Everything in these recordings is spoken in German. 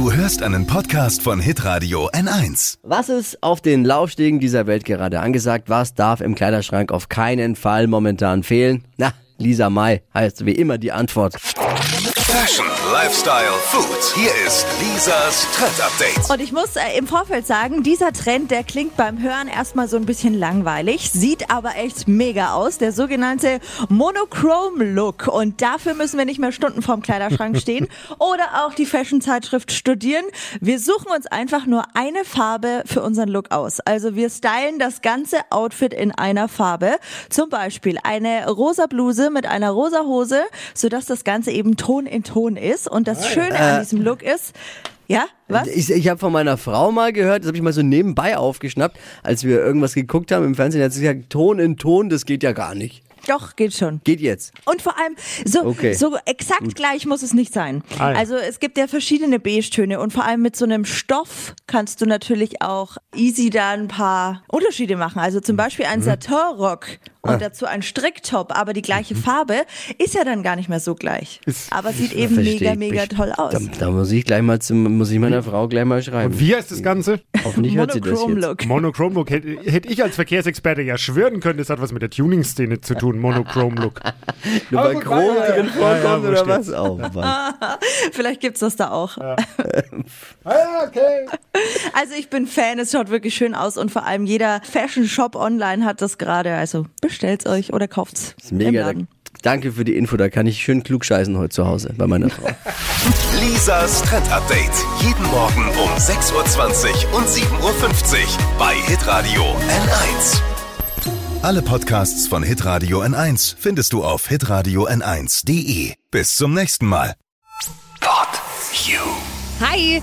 Du hörst einen Podcast von Hitradio N1. Was ist auf den Laufstegen dieser Welt gerade angesagt? Was darf im Kleiderschrank auf keinen Fall momentan fehlen? Na, Lisa Mai heißt wie immer die Antwort. Fashion, Lifestyle, Food. Hier ist Lisas Trend Update. Und ich muss äh, im Vorfeld sagen, dieser Trend, der klingt beim Hören erstmal so ein bisschen langweilig, sieht aber echt mega aus. Der sogenannte Monochrome-Look. Und dafür müssen wir nicht mehr Stunden vorm Kleiderschrank stehen oder auch die Fashion-Zeitschrift studieren. Wir suchen uns einfach nur eine Farbe für unseren Look aus. Also wir stylen das ganze Outfit in einer Farbe. Zum Beispiel eine rosa Bluse mit einer rosa Hose, sodass das Ganze eben Ton in Ton ist. Und das Schöne an diesem Look ist, ja, was? Ich, ich habe von meiner Frau mal gehört, das habe ich mal so nebenbei aufgeschnappt, als wir irgendwas geguckt haben im Fernsehen, hat sie gesagt, Ton in Ton, das geht ja gar nicht. Doch, geht schon. Geht jetzt. Und vor allem, so, Okay. so exakt gleich muss es nicht sein. Also es gibt ja verschiedene Beige-Töne und vor allem mit so einem Stoff kannst du natürlich auch easy da ein paar Unterschiede machen. Also zum Beispiel ein Satin-Rock und dazu ein Stricktop, aber die gleiche Farbe, ist ja dann gar nicht mehr so gleich. Aber sieht eben Versteh mega, mega Ich- toll aus. Da, da muss ich gleich mal zum, muss ich meiner Frau gleich mal schreiben. Wie heißt das Ganze? Hoffentlich hört sie das jetzt. Monochrome Look. Hätte, hätte ich als Verkehrsexperte ja schwören können, das hat was mit der Tuning-Szene zu tun. Monochrome Look. Nur weil Chrom ja, ja, drin ja, ja, vorkommt oder was? Oh. Vielleicht gibt's das da auch. Ah, okay. Also ich bin Fan, es schaut wirklich schön aus und vor allem jeder Fashion-Shop online hat das gerade. Also bestellt's euch oder kauft's Das ist mega. Danke für die Info, da kann ich schön klug scheißen heute zu Hause bei meiner Frau. Lisas Trend Update. Jeden Morgen um 6.20 Uhr und 7.50 Uhr bei Hitradio N1. Alle Podcasts von Hitradio N1 findest du auf hitradio n1.de. Bis zum nächsten Mal. Pod You. Hi,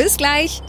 Bis gleich.